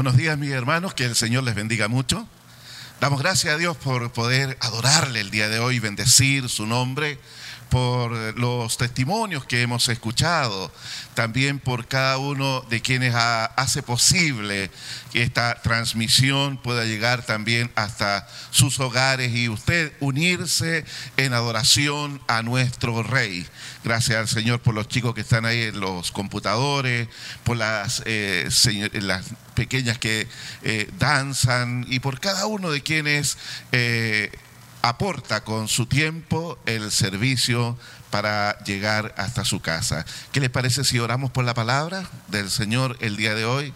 Buenos días mis hermanos, que el Señor les bendiga mucho. Damos gracias a Dios por poder adorarle el día de hoy, bendecir su nombre, por los testimonios que hemos escuchado, también por cada uno de quienes hace posible que esta transmisión pueda llegar también hasta sus hogares y usted unirse en adoración a nuestro Rey. Gracias al Señor por los chicos que están ahí en los computadores, por las, eh, pequeñas que eh, danzan y por cada uno de quienes eh, aporta con su tiempo el servicio para llegar hasta su casa. ¿Qué les parece si oramos por la palabra del Señor el día de hoy?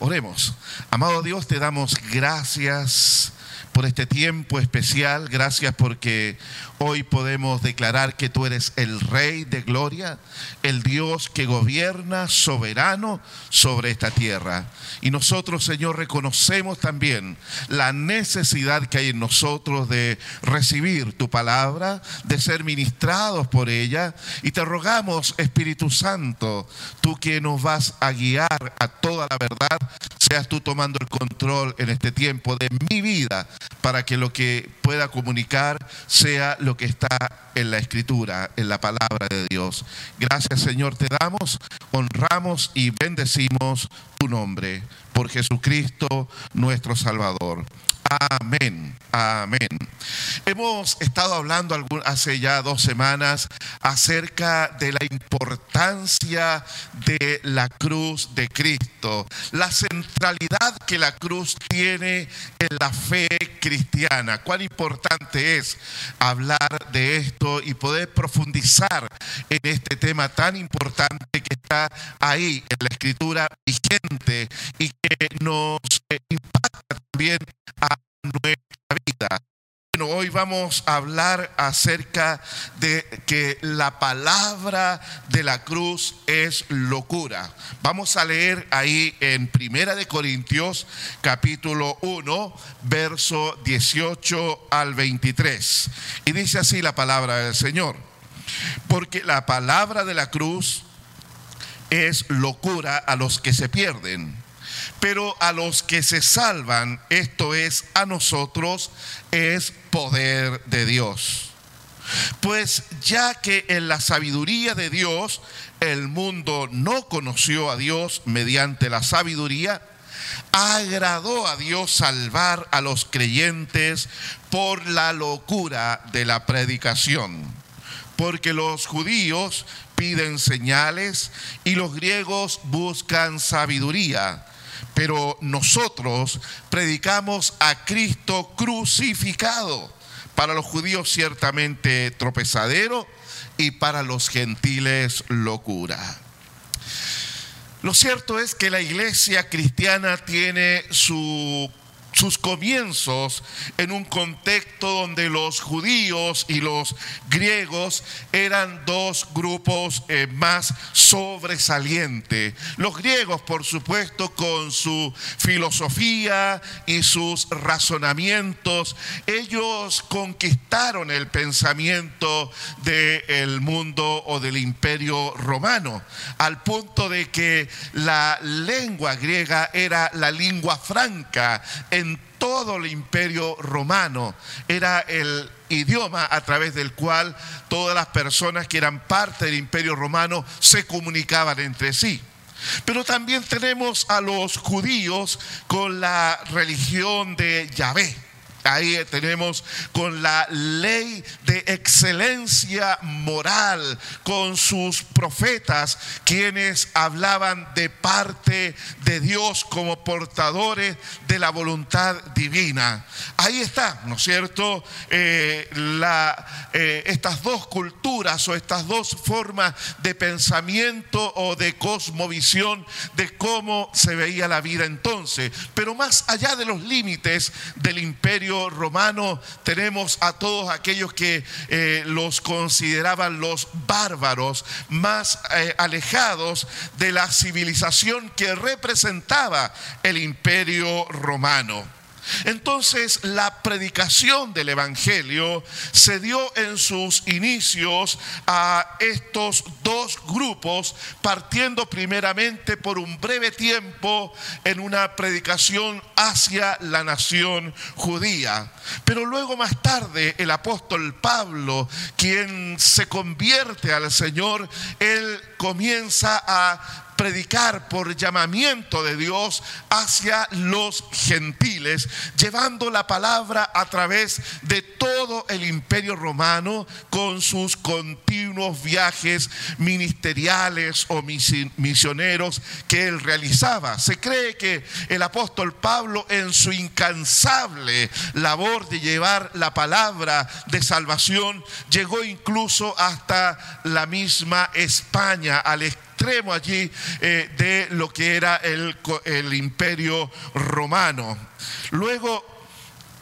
Oremos. Amado Dios, te damos gracias por este tiempo especial. Gracias porque hoy podemos declarar que tú eres el Rey de Gloria, el Dios que gobierna soberano sobre esta tierra. Y nosotros, Señor, reconocemos también la necesidad que hay en nosotros de recibir tu palabra, de ser ministrados por ella. Y te rogamos, Espíritu Santo, tú que nos vas a guiar a toda la verdad, seas tú tomando el control en este tiempo de mi vida para que lo que pueda comunicar sea lo que está en la escritura, en la palabra de Dios. Gracias Señor, te damos, honramos y bendecimos tu nombre por Jesucristo nuestro Salvador. Amén, amén. Hemos estado hablando hace ya dos semanas acerca de la importancia de la cruz de Cristo, la centralidad que la cruz tiene en la fe cristiana. Cuán importante es hablar de esto y poder profundizar en este tema tan importante que está ahí en la escritura vigente y que nos impacta también a nuestra vida. Bueno, hoy vamos a hablar acerca de que la palabra de la cruz es locura. Vamos a leer ahí en Primera de Corintios capítulo 1, verso 18 al 23. Y dice así la palabra del Señor. Porque la palabra de la cruz es locura a los que se pierden pero a los que se salvan, esto es a nosotros, es poder de Dios. Pues ya que en la sabiduría de Dios el mundo no conoció a Dios mediante la sabiduría, agradó a Dios salvar a los creyentes por la locura de la predicación. Porque los judíos piden señales y los griegos buscan sabiduría pero nosotros predicamos a Cristo crucificado. Para los judíos ciertamente tropezadero y para los gentiles locura. Lo cierto es que la iglesia cristiana tiene su sus comienzos en un contexto donde los judíos y los griegos eran dos grupos eh, más sobresalientes. Los griegos, por supuesto, con su filosofía y sus razonamientos, ellos conquistaron el pensamiento del mundo o del imperio romano, al punto de que la lengua griega era la lengua franca todo el imperio romano. Era el idioma a través del cual todas las personas que eran parte del imperio romano se comunicaban entre sí. Pero también tenemos a los judíos con la religión de Yahvé Ahí tenemos con la ley de excelencia moral, con sus profetas, quienes hablaban de parte de Dios como portadores de la voluntad divina. Ahí está, ¿no es cierto? Eh, eh, estas dos culturas o estas dos formas de pensamiento o de cosmovisión de cómo se veía la vida entonces. Pero más allá de los límites del imperio, romano tenemos a todos aquellos que eh, los consideraban los bárbaros, más eh, alejados de la civilización que representaba el imperio romano. Entonces la predicación del Evangelio se dio en sus inicios a estos dos grupos, partiendo primeramente por un breve tiempo en una predicación hacia la nación judía. Pero luego más tarde el apóstol Pablo, quien se convierte al Señor, él comienza a predicar por llamamiento de Dios hacia los gentiles, llevando la palabra a través de todo el imperio romano con sus continuos viajes ministeriales o misioneros que él realizaba. Se cree que el apóstol Pablo en su incansable labor de llevar la palabra de salvación llegó incluso hasta la misma España, al extremo allí eh, de lo que era el, el imperio romano. Luego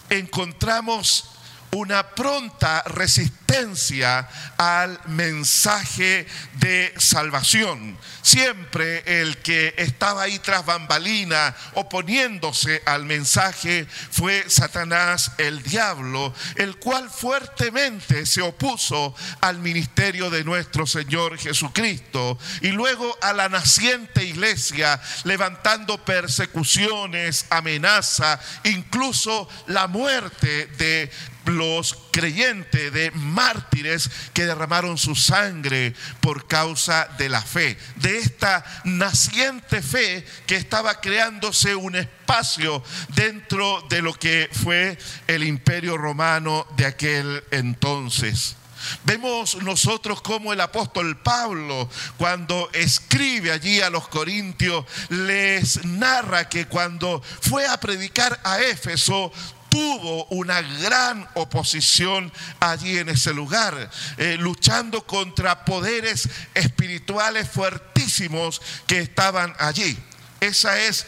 encontramos una pronta resistencia al mensaje de salvación. Siempre el que estaba ahí tras bambalina oponiéndose al mensaje fue Satanás el diablo, el cual fuertemente se opuso al ministerio de nuestro Señor Jesucristo y luego a la naciente iglesia levantando persecuciones, amenaza, incluso la muerte de los creyentes, de mártires que derramaron su sangre por causa de la fe, de esta naciente fe que estaba creándose un espacio dentro de lo que fue el imperio romano de aquel entonces. Vemos nosotros como el apóstol Pablo, cuando escribe allí a los corintios, les narra que cuando fue a predicar a Éfeso, tuvo una gran oposición allí en ese lugar, eh, luchando contra poderes espirituales fuertísimos que estaban allí. Ese es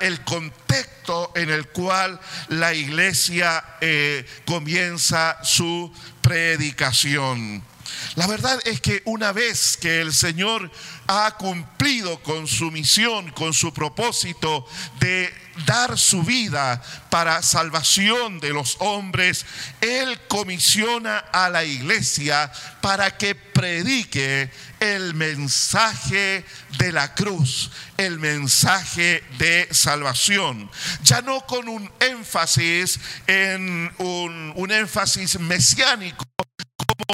el contexto en el cual la iglesia eh, comienza su predicación. La verdad es que una vez que el Señor ha cumplido con su misión, con su propósito de dar su vida para salvación de los hombres, Él comisiona a la iglesia para que predique el mensaje de la cruz, el mensaje de salvación. Ya no con un énfasis en un, un énfasis mesiánico como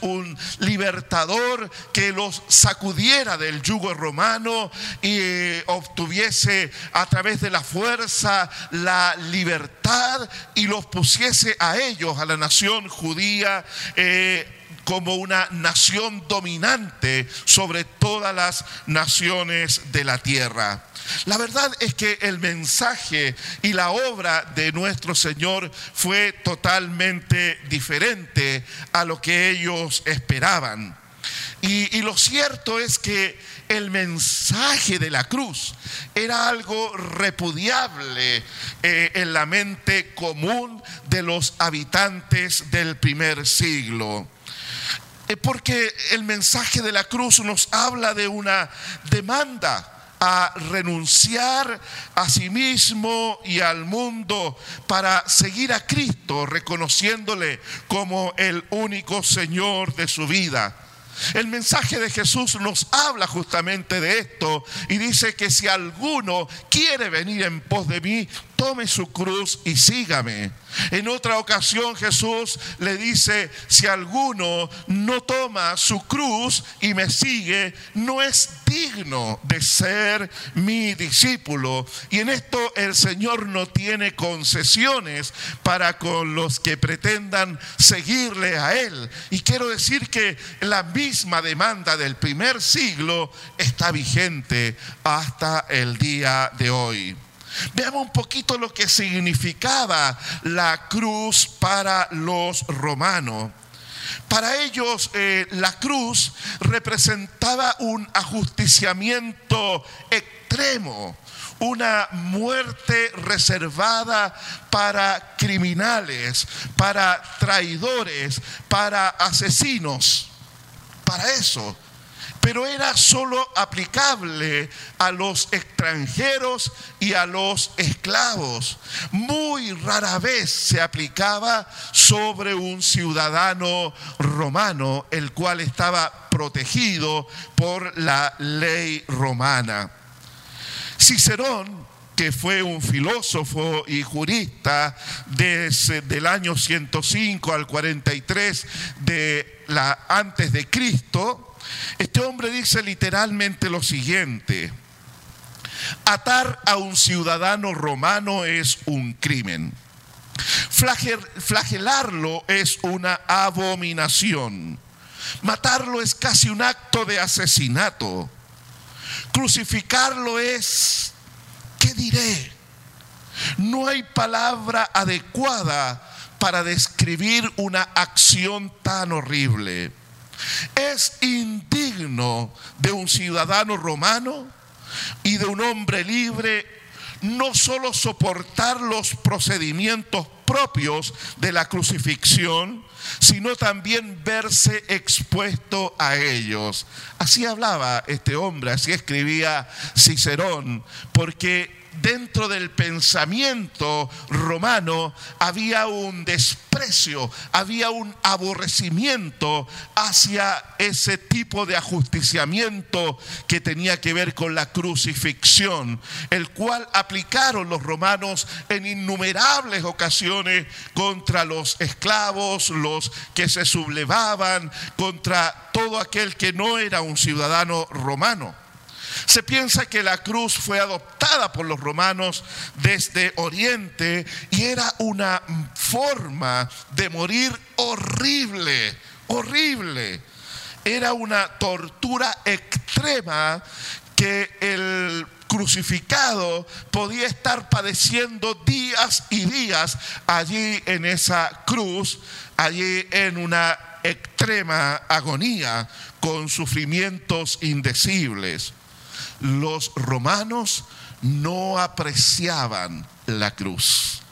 Un libertador que los sacudiera del yugo romano y eh, obtuviese a través de la fuerza la libertad y los pusiese a ellos, a la nación judía. Eh, como una nación dominante sobre todas las naciones de la tierra. La verdad es que el mensaje y la obra de nuestro Señor fue totalmente diferente a lo que ellos esperaban. Y, lo cierto es que el mensaje de la cruz era algo repudiable eh, en la mente común de los habitantes del primer siglo. Porque el mensaje de la cruz nos habla de una demanda a renunciar a sí mismo y al mundo para seguir a Cristo, reconociéndole como el único Señor de su vida. El mensaje de Jesús nos habla justamente de esto y dice que si alguno quiere venir en pos de mí, tome su cruz y sígame. En otra ocasión Jesús le dice, si alguno no toma su cruz y me sigue, no es digno de ser mi discípulo. Y en esto el Señor no tiene concesiones para con los que pretendan seguirle a Él. Y quiero decir que la misma demanda del primer siglo está vigente hasta el día de hoy. Veamos un poquito lo que significaba la cruz para los romanos. Para ellos eh, la cruz representaba un ajusticiamiento extremo, una muerte reservada para criminales, para traidores, para asesinos. para eso pero era solo aplicable a los extranjeros y a los esclavos. Muy rara vez se aplicaba sobre un ciudadano romano, el cual estaba protegido por la ley romana. Cicerón que fue un filósofo y jurista desde el año 105 al 43 de la antes de Cristo, este hombre dice literalmente lo siguiente, atar a un ciudadano romano es un crimen, flagelarlo es una abominación, matarlo es casi un acto de asesinato, crucificarlo es, ¿qué diré? No hay palabra adecuada para describir una acción tan horrible. Es indigno de un ciudadano romano y de un hombre libre no solo soportar los procedimientos propios de la crucifixión, sino también verse expuesto a ellos. Así hablaba este hombre, así escribía Cicerón, porque dentro del pensamiento romano había un desprecio, había un aborrecimiento hacia ese tipo de ajusticiamiento que tenía que ver con la crucifixión, el cual aplicaron los romanos en innumerables ocasiones contra los esclavos, los que se sublevaban, contra todo aquel que no era un ciudadano romano. Se piensa que la cruz fue adoptada por los romanos desde Oriente y era una forma de morir horrible, horrible. Era una tortura extrema que el crucificado podía estar padeciendo días y días allí en esa cruz, allí en una extrema agonía con sufrimientos indecibles los romanos no apreciaban la cruz.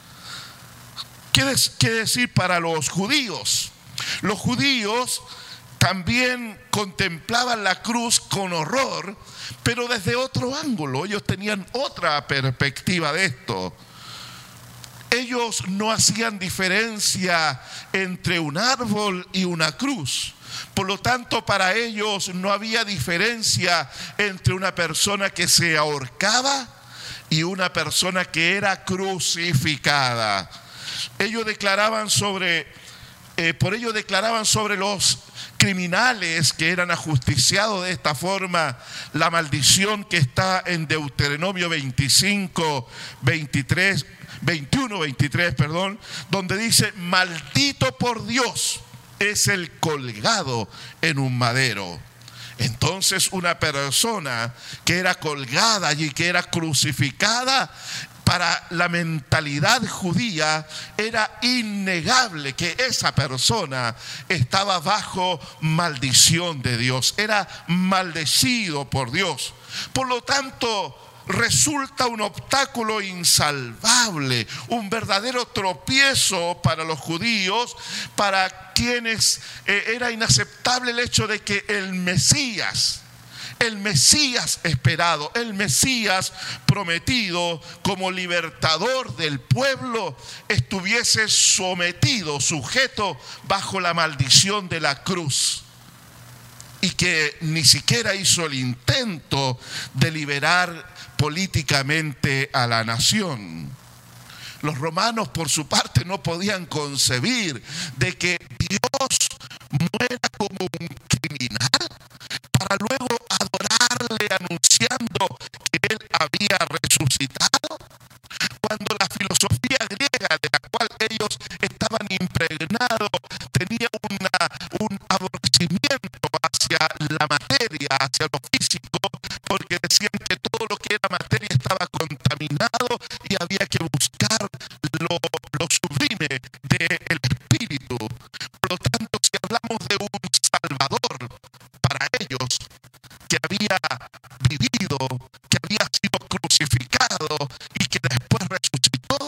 ¿Qué, decir para los judíos? Los judíos también contemplaban la cruz con horror, pero desde otro ángulo. Ellos tenían otra perspectiva de esto. Ellos no hacían diferencia entre un árbol y una cruz. Por lo tanto, para ellos no había diferencia entre una persona que se ahorcaba y una persona que era crucificada. Ellos declaraban sobre, eh, por ello declaraban sobre los criminales que eran ajusticiados de esta forma la maldición que está en Deuteronomio 25, 23, 21, 23, perdón, donde dice, maldito por Dios es el colgado en un madero. Entonces una persona que era colgada allí, que era crucificada, para la mentalidad judía era innegable que esa persona estaba bajo maldición de Dios, era maldecido por Dios. Por lo tanto, resulta un obstáculo insalvable, un verdadero tropiezo para los judíos, para eh, era inaceptable el hecho de que el Mesías, el Mesías esperado, el Mesías prometido como libertador del pueblo, estuviese sometido, sujeto bajo la maldición de la cruz y que ni siquiera hizo el intento de liberar políticamente a la nación. Los romanos por su parte no podían concebir de que Dios muera como un criminal para luego adorarle anunciando que él había resucitado. Cuando la filosofía griega de la cual ellos estaban impregnados tenía un aborrecimiento hacia la materia, hacia lo físico, porque decían que todo lo que era materia estaba contaminado y había que buscar lo, sublime del espíritu. Por lo tanto, si hablamos de un Salvador para ellos, que había vivido, que había sido crucificado y que después resucitó,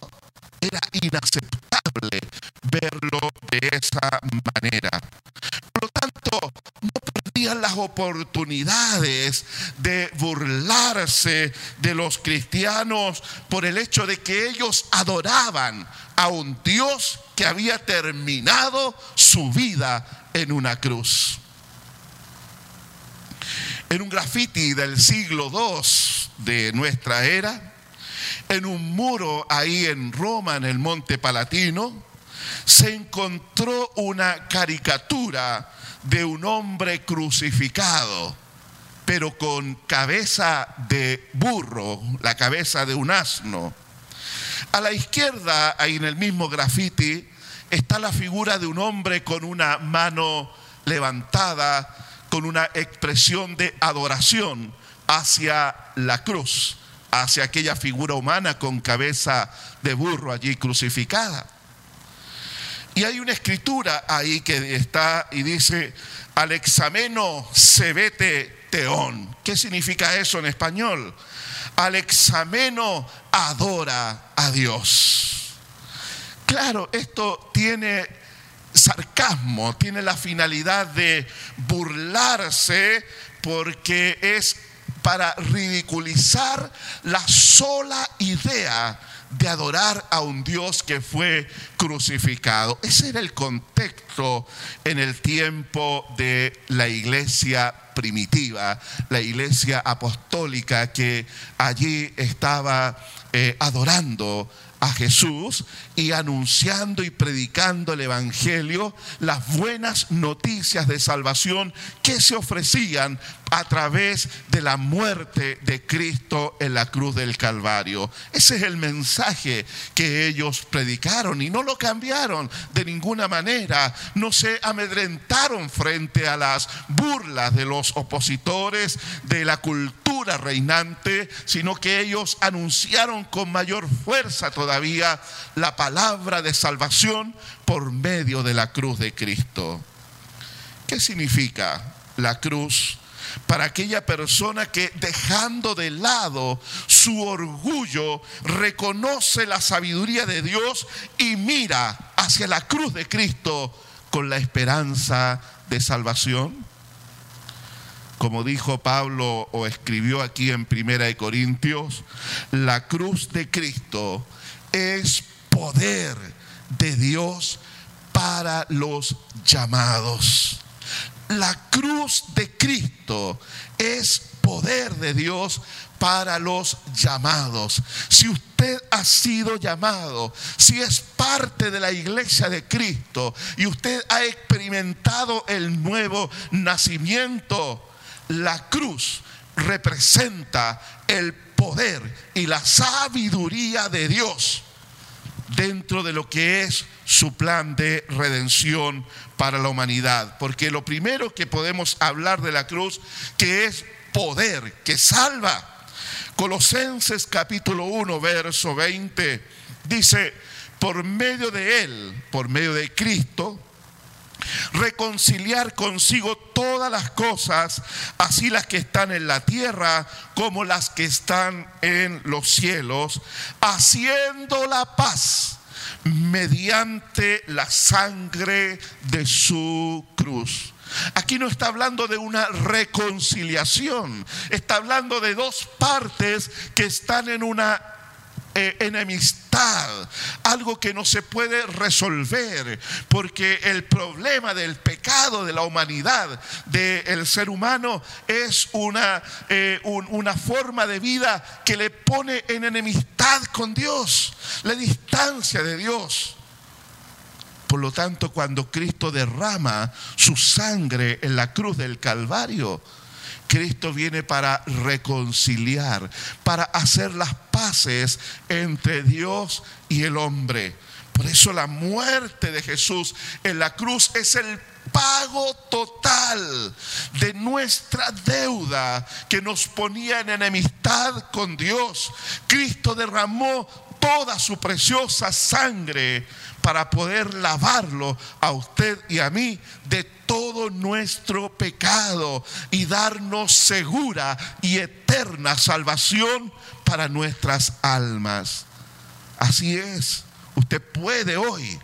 inaceptable verlo de esa manera. Por lo tanto, no perdían las oportunidades de burlarse de los cristianos por el hecho de que ellos adoraban a un Dios que había terminado su vida en una cruz. En un graffiti del siglo II de nuestra era, en un muro ahí en Roma, en el Monte Palatino, se encontró una caricatura de un hombre crucificado, pero con cabeza de burro, la cabeza de un asno. A la izquierda, ahí en el mismo graffiti, está la figura de un hombre con una mano levantada, con una expresión de adoración hacia la cruz, hacia aquella figura humana con cabeza de burro allí crucificada. Y hay una escritura ahí que está y dice, al exameno vete teón. ¿Qué significa eso en español? Al exameno adora a Dios. Claro, esto tiene sarcasmo, tiene la finalidad de burlarse porque es para ridiculizar la sola idea de adorar a un Dios que fue crucificado. Ese era el contexto en el tiempo de la iglesia primitiva, la iglesia apostólica que allí estaba eh, adorando a Jesús y anunciando y predicando el Evangelio, las buenas noticias de salvación que se ofrecían a través de la muerte de Cristo en la cruz del Calvario. Ese es el mensaje que ellos predicaron y no lo cambiaron de ninguna manera. No se amedrentaron frente a las burlas de los opositores de la cultura reinante, sino que ellos anunciaron con mayor fuerza todavía la palabra de salvación por medio de la cruz de Cristo. ¿Qué significa la cruz? Para aquella persona que dejando de lado su orgullo, reconoce la sabiduría de Dios y mira hacia la cruz de Cristo con la esperanza de salvación? Como dijo Pablo o escribió aquí en Primera de Corintios, la cruz de Cristo es poder de Dios para los llamados. La cruz de Cristo es poder de Dios para los llamados. Si usted ha sido llamado, si es parte de la iglesia de Cristo y usted ha experimentado el nuevo nacimiento, la cruz representa el poder y la sabiduría de Dios dentro de lo que es su plan de redención para la humanidad. Porque lo primero que podemos hablar de la cruz, que es poder, que salva. Colosenses capítulo 1, verso 20, dice, por medio de Él, por medio de Cristo, reconciliar consigo todas las cosas, así las que están en la tierra como las que están en los cielos, haciendo la paz mediante la sangre de su cruz. Aquí no está hablando de una reconciliación, está hablando de dos partes que están en una eh, enemistad, algo que no se puede resolver, porque el problema del pecado de la humanidad, del ser humano, es una, eh, una forma de vida que le pone en enemistad con Dios, la distancia de Dios. Por lo tanto, cuando Cristo derrama su sangre en la cruz del Calvario, Cristo viene para reconciliar, para hacer las entre Dios y el hombre. Por eso la muerte de Jesús en la cruz es el pago total de nuestra deuda que nos ponía en enemistad con Dios. Cristo derramó toda su preciosa sangre para poder lavarlo a usted y a mí de todo nuestro pecado y darnos segura y eterna salvación para nuestras almas. Así es, usted puede hoy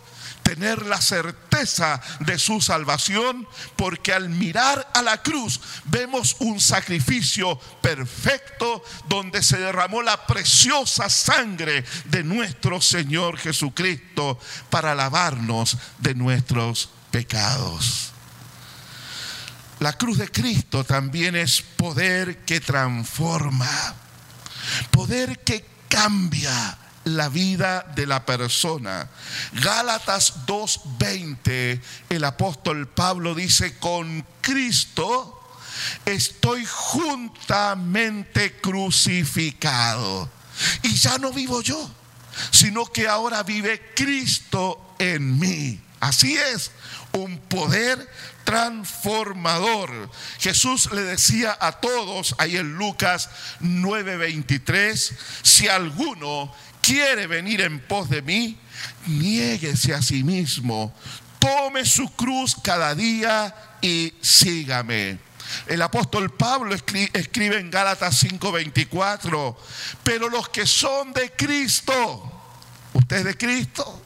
tener la certeza de su salvación, porque al mirar a la cruz vemos un sacrificio perfecto donde se derramó la preciosa sangre de nuestro Señor Jesucristo para lavarnos de nuestros pecados. La cruz de Cristo también es poder que transforma, poder que cambia la vida de la persona. Gálatas 2.20, el apóstol Pablo dice, con Cristo estoy juntamente crucificado. Y ya no vivo yo, sino que ahora vive Cristo en mí. Así es, un poder transformador. Jesús le decía a todos ahí en Lucas 9:23, si alguno quiere venir en pos de mí, niéguese a sí mismo, tome su cruz cada día y sígame. El apóstol Pablo escribe en Gálatas 5:24, pero los que son de Cristo, usted es de Cristo,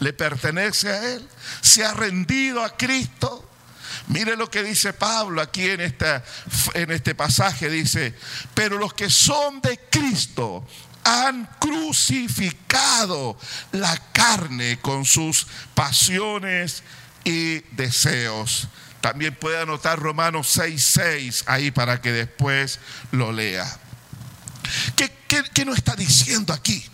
le pertenece a Él, se ha rendido a Cristo. Mire lo que dice Pablo aquí en, esta, en este pasaje. Dice, pero los que son de Cristo han crucificado la carne con sus pasiones y deseos. También puede anotar Romanos 6:6 ahí para que después lo lea. ¿Qué, qué, qué está diciendo aquí?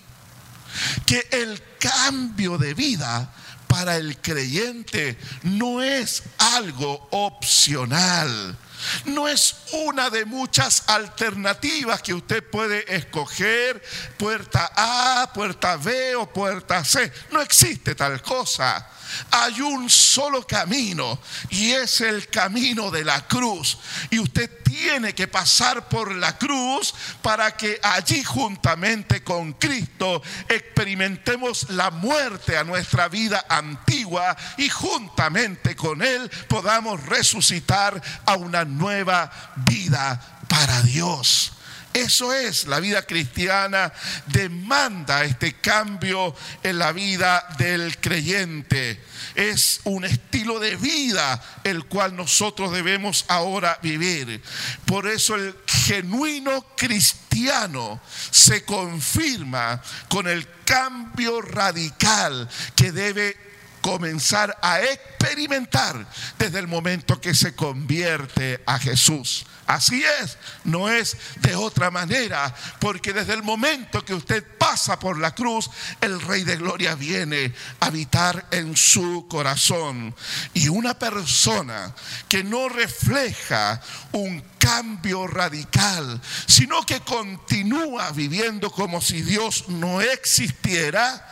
Que el cambio de vida para el creyente no es algo opcional. No es una de muchas alternativas que usted puede escoger, puerta A, puerta B o puerta C. No existe tal cosa hay un solo camino y es el camino de la cruz. Y usted tiene que pasar por la cruz para que allí juntamente con Cristo experimentemos la muerte a nuestra vida antigua y juntamente con Él podamos resucitar a una nueva vida para Dios. Eso es, la vida cristiana demanda este cambio en la vida del creyente. Es un estilo de vida el cual nosotros debemos ahora vivir. Por eso el genuino cristiano se confirma con el cambio radical que debe comenzar a experimentar desde el momento que se convierte a Jesús. Así es, no es de otra manera, porque desde el momento que usted pasa por la cruz, el Rey de Gloria viene a habitar en su corazón. Y una persona que no refleja un cambio radical, sino que continúa viviendo como si Dios no existiera,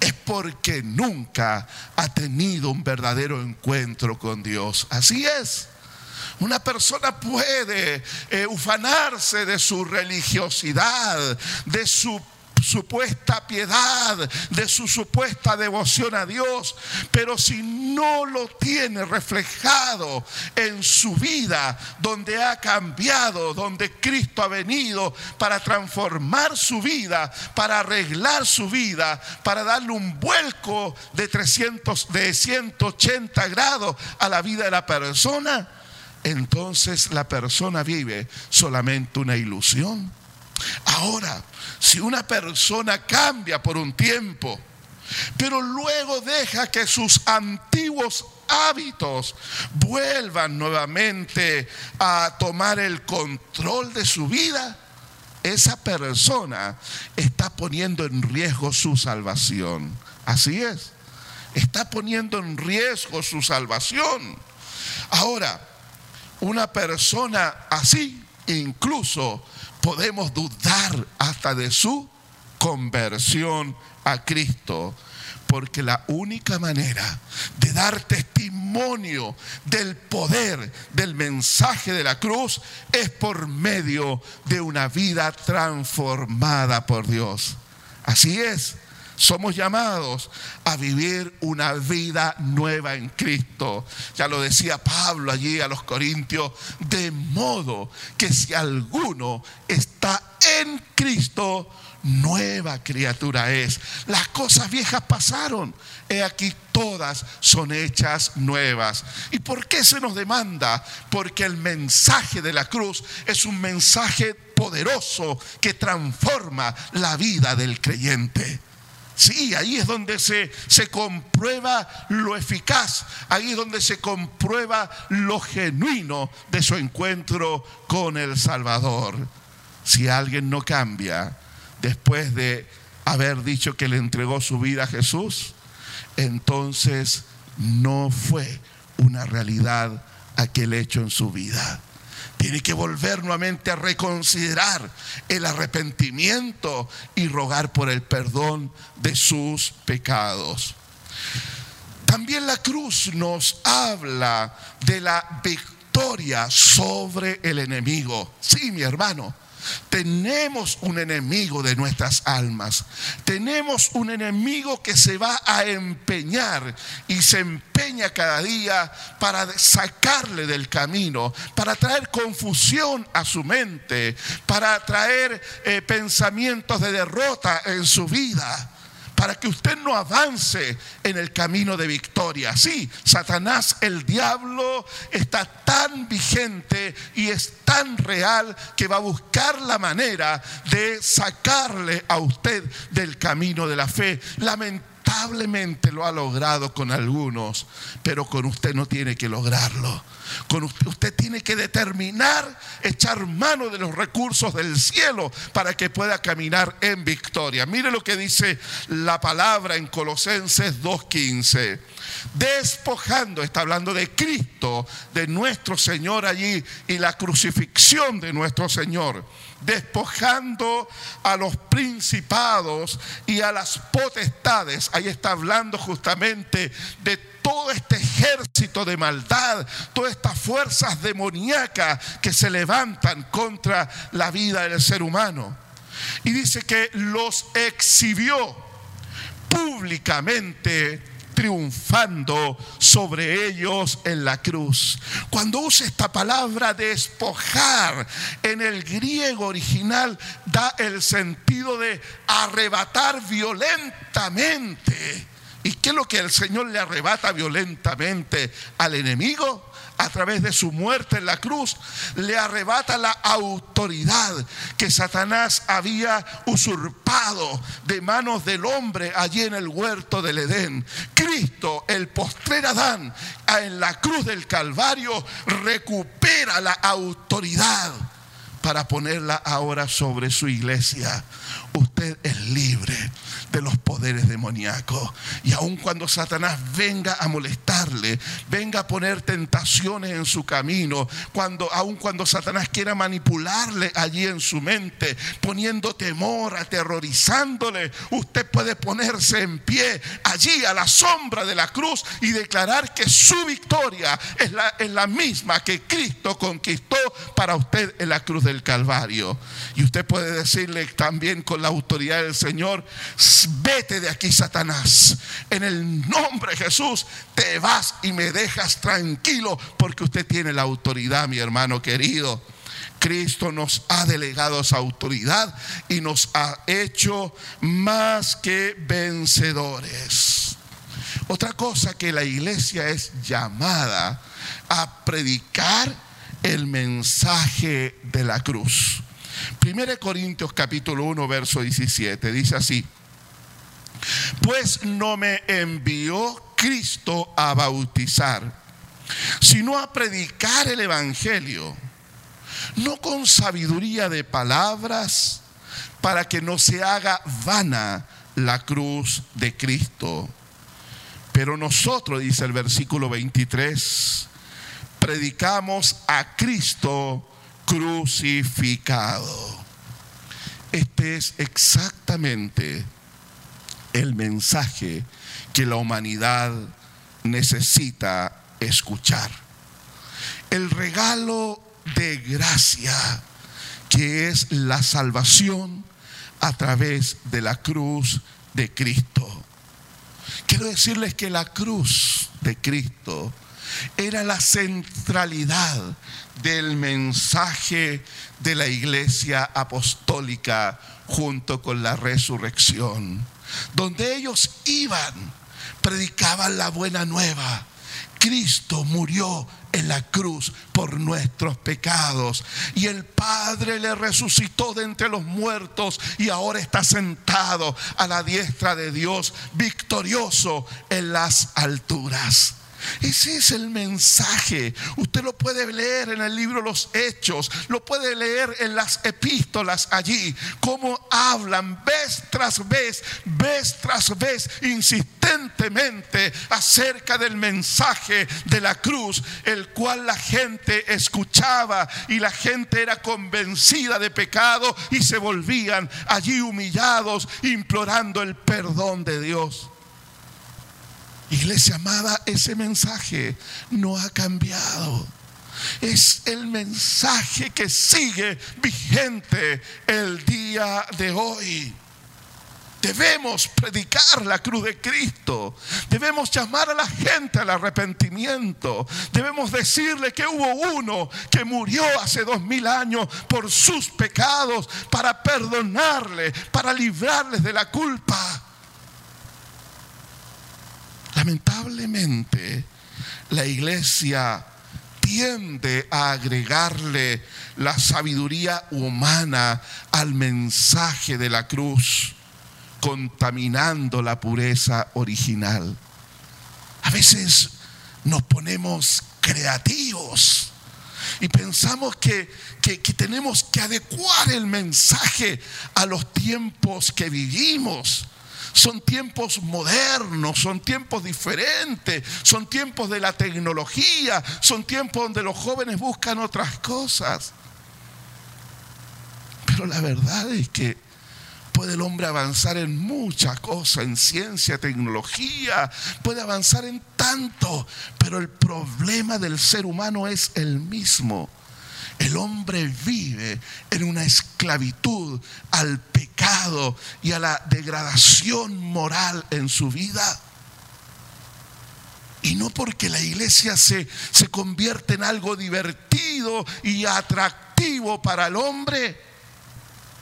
es porque nunca ha tenido un verdadero encuentro con Dios. Así es. Una persona puede eh, ufanarse de su religiosidad, de su supuesta piedad, de su supuesta devoción a Dios, pero si no lo tiene reflejado en su vida, donde ha cambiado, donde Cristo ha venido para transformar su vida, para arreglar su vida, para darle un vuelco de 300 de 180 grados a la vida de la persona, entonces la persona vive solamente una ilusión. Ahora, si una persona cambia por un tiempo, pero luego deja que sus antiguos hábitos vuelvan nuevamente a tomar el control de su vida, esa persona está poniendo en riesgo su salvación. Así es, está poniendo en riesgo su salvación. Ahora, una persona así incluso podemos dudar hasta de su conversión a Cristo. Porque la única manera de dar testimonio del poder del mensaje de la cruz es por medio de una vida transformada por Dios. Así es. Somos llamados a vivir una vida nueva en Cristo. Ya lo decía Pablo allí a los Corintios, de modo que si alguno está en Cristo, nueva criatura es. Las cosas viejas pasaron. He aquí todas son hechas nuevas. ¿Y por qué se nos demanda? Porque el mensaje de la cruz es un mensaje poderoso que transforma la vida del creyente. Sí, ahí es donde se, se, comprueba lo eficaz, ahí es donde se comprueba lo genuino de su encuentro con el Salvador. Si alguien no cambia después de haber dicho que le entregó su vida a Jesús, entonces no fue una realidad aquel hecho en su vida. Tiene que volver nuevamente a reconsiderar el arrepentimiento y rogar por el perdón de sus pecados. También la cruz nos habla de la victoria sobre el enemigo. Sí, mi hermano. Tenemos un enemigo de nuestras almas. Tenemos un enemigo que se va a empeñar y se empeña cada día para sacarle del camino, para traer confusión a su mente, para traer eh, pensamientos de derrota en su vida para que usted no avance en el camino de victoria. Sí, Satanás, el diablo, está tan vigente y es tan real que va a buscar la manera de sacarle a usted del camino de la fe. Lamentablemente lo ha logrado con algunos, pero con usted no tiene que lograrlo. Con usted, tiene que determinar echar mano de los recursos del cielo para que pueda caminar en victoria. Mire lo que dice la palabra en Colosenses 2.15. Despojando, está hablando de Cristo, de nuestro Señor allí y la crucifixión de nuestro Señor despojando a los principados y a las potestades. Ahí está hablando justamente de todo este ejército de maldad, todas estas fuerzas demoníacas que se levantan contra la vida del ser humano. Y dice que los exhibió públicamente triunfando sobre ellos en la cruz. Cuando usa esta palabra despojar en el griego original da el sentido de arrebatar violentamente ¿Y qué es lo que el Señor le arrebata violentamente al enemigo? A través de su muerte en la cruz, le arrebata la autoridad que Satanás había usurpado de manos del hombre allí en el huerto del Edén. Cristo, el postrer Adán, en la cruz del Calvario, recupera la autoridad para ponerla ahora sobre su iglesia. Usted es libre de los poderes demoníacos. Y aun cuando Satanás venga a molestarle, venga a poner tentaciones en su camino, cuando aun cuando Satanás quiera manipularle allí en su mente, poniendo temor, aterrorizándole, usted puede ponerse en pie allí a la sombra de la cruz y declarar que su victoria es la, es la misma que Cristo conquistó para usted en la cruz del Calvario. Y usted puede decirle también con la autoridad del Señor, vete de aquí, Satanás. En el nombre de Jesús te vas y me dejas tranquilo porque usted tiene la autoridad, mi hermano querido. Cristo nos ha delegado esa autoridad y nos ha hecho más que vencedores. Otra cosa que la iglesia es llamada a predicar el mensaje de la cruz. 1 Corintios capítulo 1, verso 17, dice así, pues no me envió Cristo a bautizar, sino a predicar el Evangelio, no con sabiduría de palabras, para que no se haga vana la cruz de Cristo. Pero nosotros, dice el versículo 23, predicamos a Cristo crucificado. Este es exactamente el mensaje que la humanidad necesita escuchar. El regalo de gracia que es la salvación a través de la cruz de Cristo. Quiero decirles que la cruz de Cristo era la centralidad del mensaje de la iglesia apostólica junto con la resurrección, donde ellos iban, predicaban la buena nueva. Cristo murió en la cruz por nuestros pecados. Y el Padre le resucitó de entre los muertos y ahora está sentado a la diestra de Dios, victorioso en las alturas. Ese es el mensaje. Usted lo puede leer en el libro Los Hechos, lo puede leer en las epístolas allí, cómo hablan vez tras vez, vez tras vez, insistentemente acerca del mensaje de la cruz, el cual la gente escuchaba y la gente era convencida de pecado y se volvían allí humillados, implorando el perdón de Dios. Iglesia amada, ese mensaje no ha cambiado. Es el mensaje que sigue vigente el día de hoy. Debemos predicar la cruz de Cristo. Debemos llamar a la gente al arrepentimiento. Debemos decirle que hubo uno que murió hace dos mil años por sus pecados para perdonarle, para librarles de la culpa. Lamentablemente, la iglesia tiende a agregarle la sabiduría humana al mensaje de la cruz, contaminando la pureza original. A veces nos ponemos creativos y pensamos que, que, tenemos que adecuar el mensaje a los tiempos que vivimos son tiempos modernos, son tiempos diferentes, son tiempos de la tecnología, son tiempos donde los jóvenes buscan otras cosas. Pero la verdad es que puede el hombre avanzar en muchas cosas, en ciencia, tecnología, puede avanzar en tanto, pero el problema del ser humano es el mismo. El hombre vive en una esclavitud al pecado y a la degradación moral en su vida. Y no porque la iglesia se, se convierte en algo divertido y atractivo para el hombre,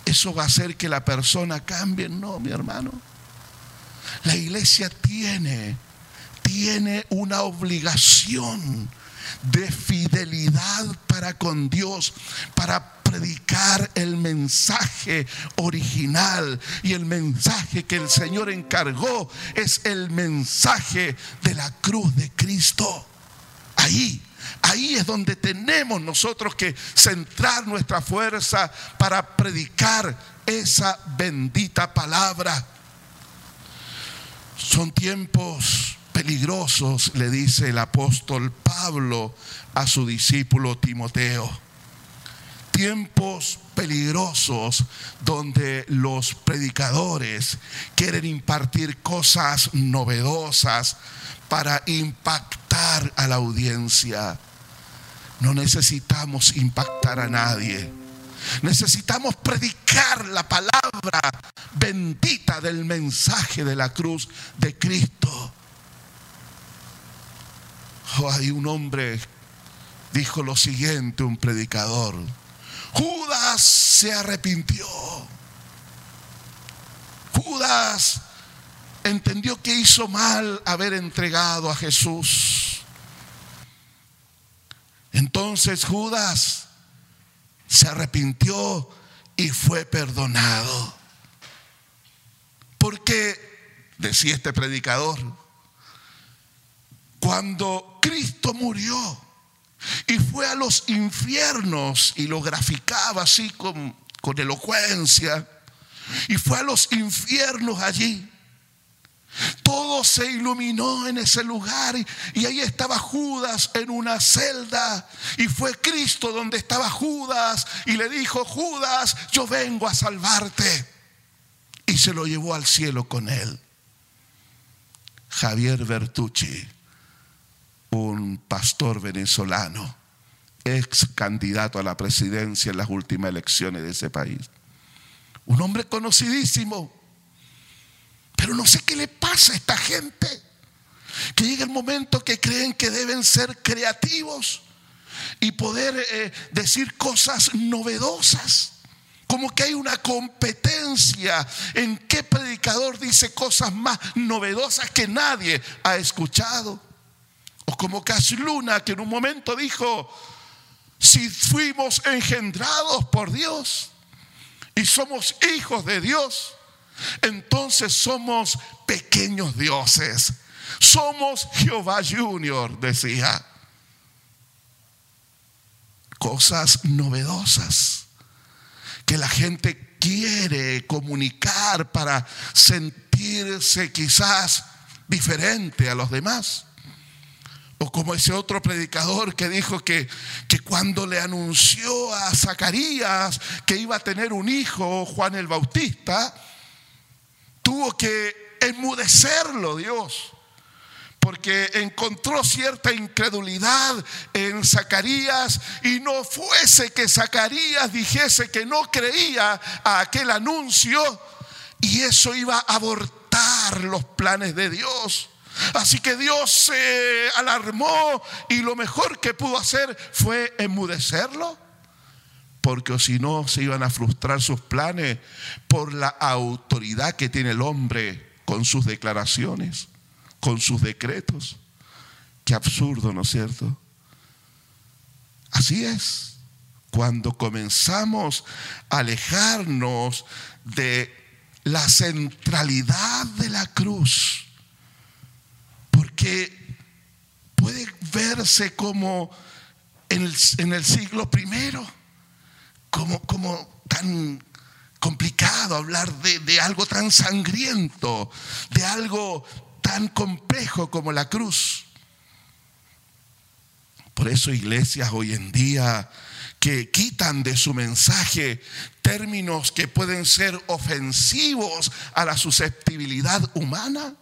eso va a hacer que la persona cambie. No, mi hermano. La iglesia tiene, tiene una obligación de fidelidad para con Dios, para predicar el mensaje original. Y el mensaje que el Señor encargó es el mensaje de la cruz de Cristo. Ahí, ahí es donde tenemos nosotros que centrar nuestra fuerza para predicar esa bendita palabra. Son tiempos peligrosos, le dice el apóstol Pablo a su discípulo Timoteo. Tiempos peligrosos donde los predicadores quieren impartir cosas novedosas para impactar a la audiencia. No necesitamos impactar a nadie. Necesitamos predicar la palabra bendita del mensaje de la cruz de Cristo. Oh, hay un hombre, dijo lo siguiente, un predicador. Judas se arrepintió. Judas entendió que hizo mal haber entregado a Jesús. Entonces Judas se arrepintió y fue perdonado. Porque, decía este predicador, cuando Cristo murió y fue a los infiernos y lo graficaba así con, con elocuencia, y fue a los infiernos allí. Todo se iluminó en ese lugar y, y, ahí estaba Judas en una celda y fue Cristo donde estaba Judas y le dijo, Judas, yo vengo a salvarte. Y se lo llevó al cielo con él. Javier Bertucci un pastor venezolano, ex candidato a la presidencia en las últimas elecciones de ese país. Un hombre conocidísimo. Pero no sé qué le pasa a esta gente. Que llega el momento que creen que deben ser creativos y poder eh, decir cosas novedosas. Como que hay una competencia en qué predicador dice cosas más novedosas que nadie ha escuchado. O como Luna que en un momento dijo, si fuimos engendrados por Dios y somos hijos de Dios, entonces somos pequeños dioses. Somos Jehová Junior, decía. Cosas novedosas que la gente quiere comunicar para sentirse quizás diferente a los demás. O como ese otro predicador que dijo que, que cuando le anunció a Zacarías que iba a tener un hijo, Juan el Bautista, tuvo que enmudecerlo Dios porque encontró cierta incredulidad en Zacarías y no fuese que Zacarías dijese que no creía a aquel anuncio y eso iba a abortar los planes de Dios. Así que Dios se alarmó y lo mejor que pudo hacer fue enmudecerlo. Porque si no se iban a frustrar sus planes por la autoridad que tiene el hombre con sus declaraciones, con sus decretos. Qué absurdo, ¿no es cierto? Así es. Cuando comenzamos a alejarnos de la centralidad de la cruz, porque puede verse como en el, siglo primero, como, como tan complicado hablar de, algo tan sangriento, de algo tan complejo como la cruz. Por eso iglesias hoy en día que quitan de su mensaje términos que pueden ser ofensivos a la susceptibilidad humana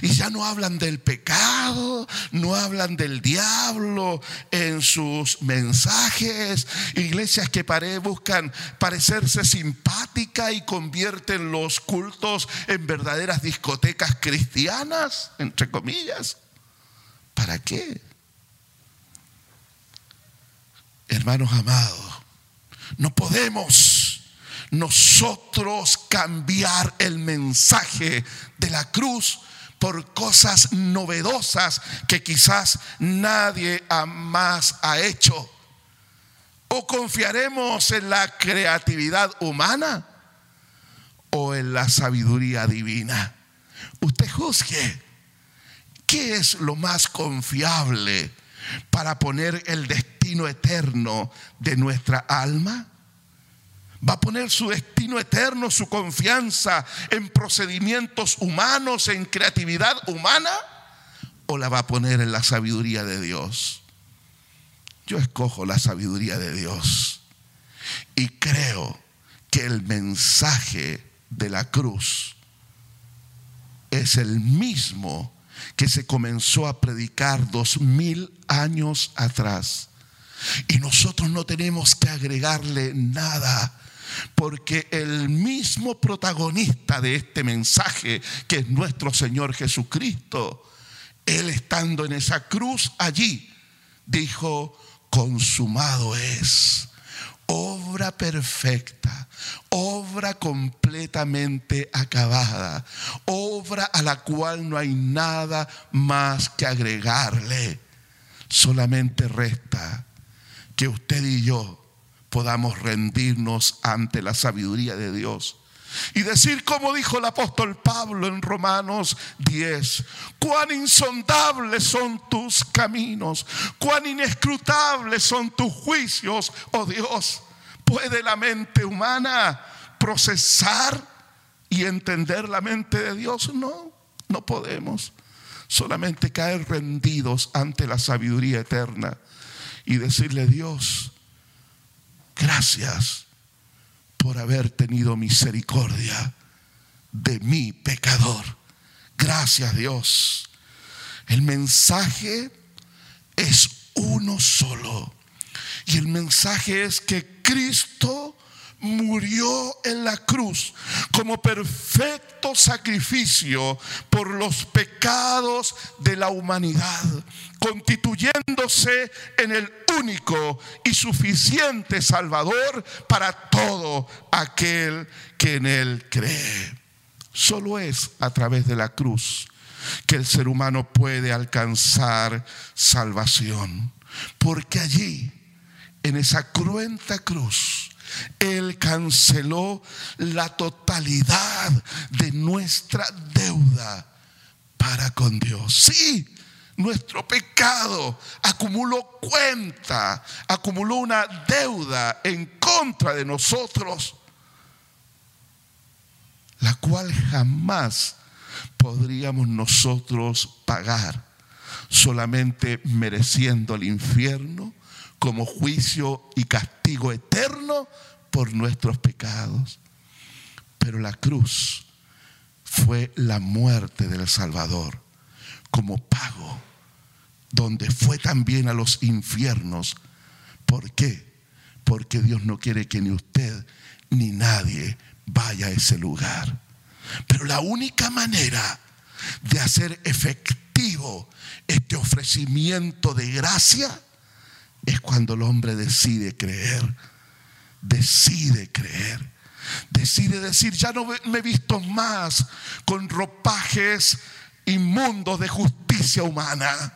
y ya no hablan del pecado, no hablan del diablo en sus mensajes. Iglesias que buscan parecerse simpática y convierten los cultos en verdaderas discotecas cristianas, entre comillas. ¿Para qué? Hermanos amados, no podemos nosotros cambiar el mensaje de la cruz por cosas novedosas que quizás nadie más ha hecho? ¿O confiaremos en la creatividad humana o en la sabiduría divina? Usted juzgue. ¿Qué es lo más confiable para poner el destino eterno de nuestra alma? Va a poner su destino eterno, su confianza en procedimientos humanos, en creatividad humana, o la va a poner en la sabiduría de Dios. Yo escojo la sabiduría de Dios y creo que el mensaje de la cruz es el mismo que se comenzó a predicar dos mil años atrás. Y nosotros no tenemos que agregarle nada porque el mismo protagonista de este mensaje, que es nuestro Señor Jesucristo, Él estando en esa cruz allí, dijo, consumado es. Obra perfecta, obra completamente acabada, obra a la cual no hay nada más que agregarle. Solamente resta que usted y yo podamos rendirnos ante la sabiduría de Dios. Y decir como dijo el apóstol Pablo en Romanos 10, cuán insondables son tus caminos, cuán inescrutables son tus juicios, oh Dios. ¿Puede la mente humana procesar y entender la mente de Dios? No, no podemos. Solamente caer rendidos ante la sabiduría eterna y decirle, Dios, Gracias por haber tenido misericordia de mi pecador. Gracias Dios. El mensaje es uno solo. Y el mensaje es que Cristo murió en la cruz como perfecto sacrificio por los pecados de la humanidad, constituyéndose en el único y suficiente Salvador para todo aquel que en él cree. Solo es a través de la cruz que el ser humano puede alcanzar salvación. Porque allí, en esa cruenta cruz, Él canceló la totalidad de nuestra deuda para con Dios. Sí, nuestro pecado acumuló cuenta, acumuló una deuda en contra de nosotros, la cual jamás podríamos nosotros pagar solamente mereciendo el infierno como juicio y castigo eterno por nuestros pecados. Pero la cruz fue la muerte del Salvador como pago, donde fue también a los infiernos. ¿Por qué? Porque Dios no quiere que ni usted ni nadie vaya a ese lugar. Pero la única manera de hacer efectivo este ofrecimiento de gracia es cuando el hombre decide creer, decide creer, decide decir, ya no me he visto más con ropajes inmundos de justicia humana,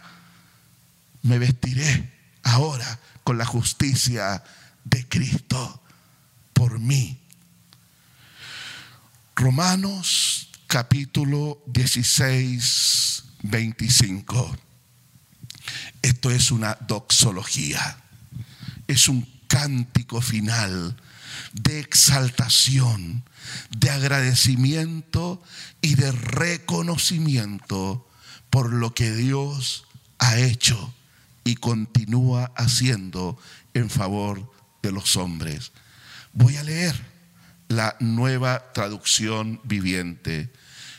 me vestiré ahora con la justicia de Cristo por mí. Romanos capítulo 16, 25. Esto es una doxología, es un cántico final de exaltación, de agradecimiento y de reconocimiento por lo que Dios ha hecho y continúa haciendo en favor de los hombres. Voy a leer la nueva traducción viviente.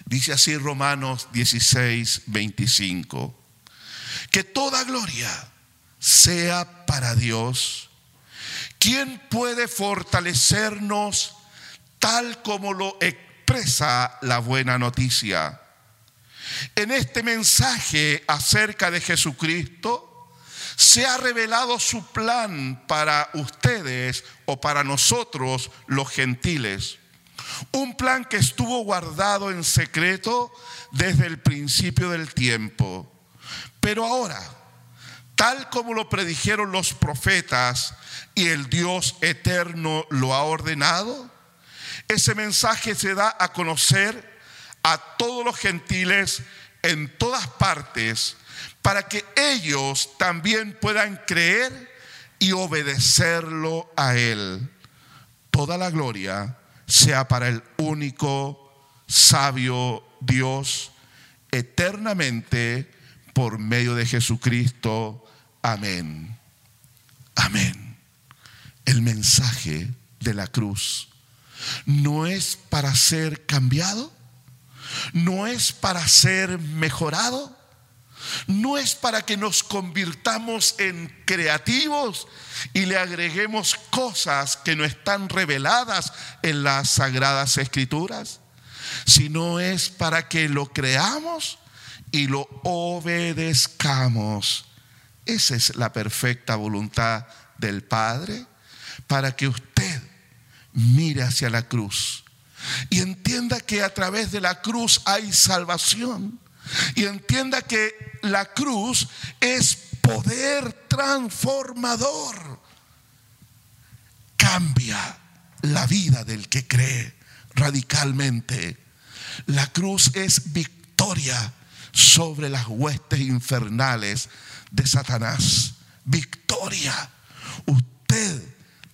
Dice así Romanos 16, 25. Que toda gloria sea para Dios, quien puede fortalecernos tal como lo expresa la buena noticia. En este mensaje acerca de Jesucristo, se ha revelado su plan para ustedes o para nosotros los gentiles. Un plan que estuvo guardado en secreto desde el principio del tiempo. Pero ahora, tal como lo predijeron los profetas y el Dios eterno lo ha ordenado, ese mensaje se da a conocer a todos los gentiles en todas partes para que ellos también puedan creer y obedecerlo a Él. Toda la gloria sea para el único sabio Dios eternamente por medio de Jesucristo. Amén. Amén. El mensaje de la cruz no es para ser cambiado, no es para ser mejorado, no es para que nos convirtamos en creativos y le agreguemos cosas que no están reveladas en las sagradas escrituras, sino es para que lo creamos y lo obedezcamos. Esa es la perfecta voluntad del Padre, para que usted mire hacia la cruz y entienda que a través de la cruz hay salvación y entienda que la cruz es poder transformador. Cambia la vida del que cree radicalmente. La cruz es victoria sobre las huestes infernales de Satanás. Victoria. Usted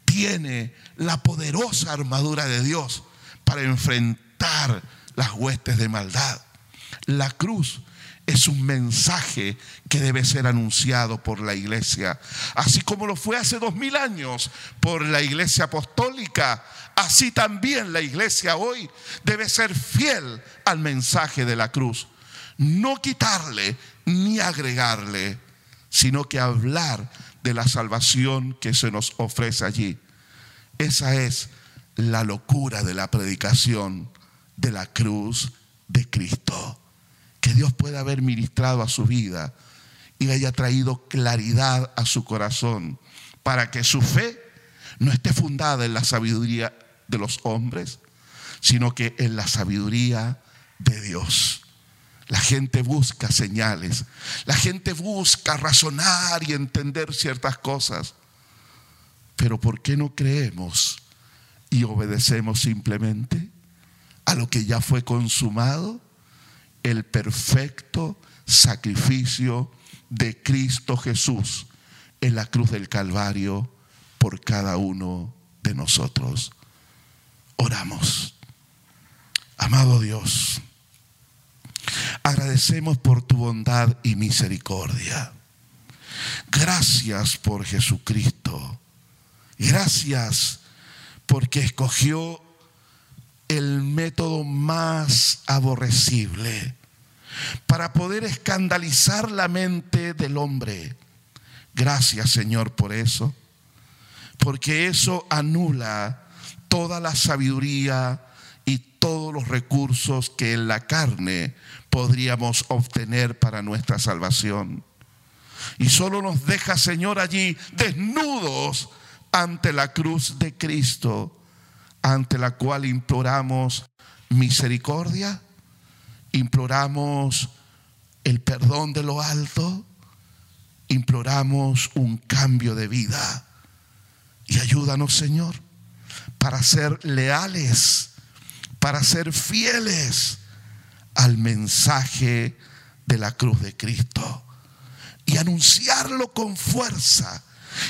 tiene la poderosa armadura de Dios para enfrentar las huestes de maldad. La cruz es un mensaje que debe ser anunciado por la iglesia, así como lo fue hace dos mil años por la iglesia apostólica. Así también la iglesia hoy debe ser fiel al mensaje de la cruz, no quitarle ni agregarle, sino que hablar de la salvación que se nos ofrece allí. Esa es la locura de la predicación de la cruz de Cristo. Que Dios pueda haber ministrado a su vida y haya traído claridad a su corazón para que su fe no esté fundada en la sabiduría de los hombres, sino que en la sabiduría de Dios. La gente busca señales, la gente busca razonar y entender ciertas cosas, pero ¿por qué no creemos y obedecemos simplemente a lo que ya fue consumado? El perfecto sacrificio de Cristo Jesús en la cruz del Calvario por cada uno de nosotros. Oramos. Amado Dios, agradecemos por tu bondad y misericordia. Gracias por Jesucristo. Gracias porque escogió el método más aborrecible para poder escandalizar la mente del hombre. Gracias Señor por eso, porque eso anula toda la sabiduría y todos los recursos que en la carne podríamos obtener para nuestra salvación. Y solo nos deja, Señor, allí desnudos ante la cruz de Cristo, ante la cual imploramos misericordia, imploramos el perdón de lo alto, imploramos un cambio de vida. Y ayúdanos, Señor, para ser leales, para ser fieles al mensaje de la cruz de Cristo y anunciarlo con fuerza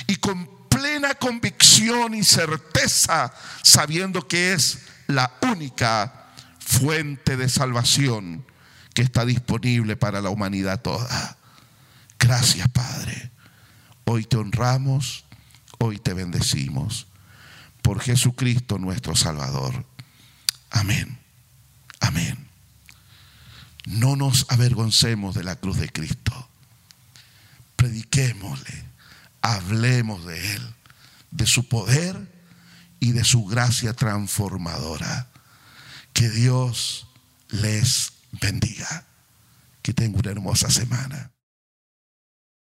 y con plena convicción y certeza, sabiendo que es la única fuente de salvación que está disponible para la humanidad toda. Gracias, Padre. Hoy te honramos, hoy te bendecimos. Por Jesucristo nuestro Salvador. Amén. Amén. No nos avergoncemos de la cruz de Cristo. Prediquémosle, hablemos de Él, de su poder y de su gracia transformadora. Que Dios les bendiga. Que tenga una hermosa semana.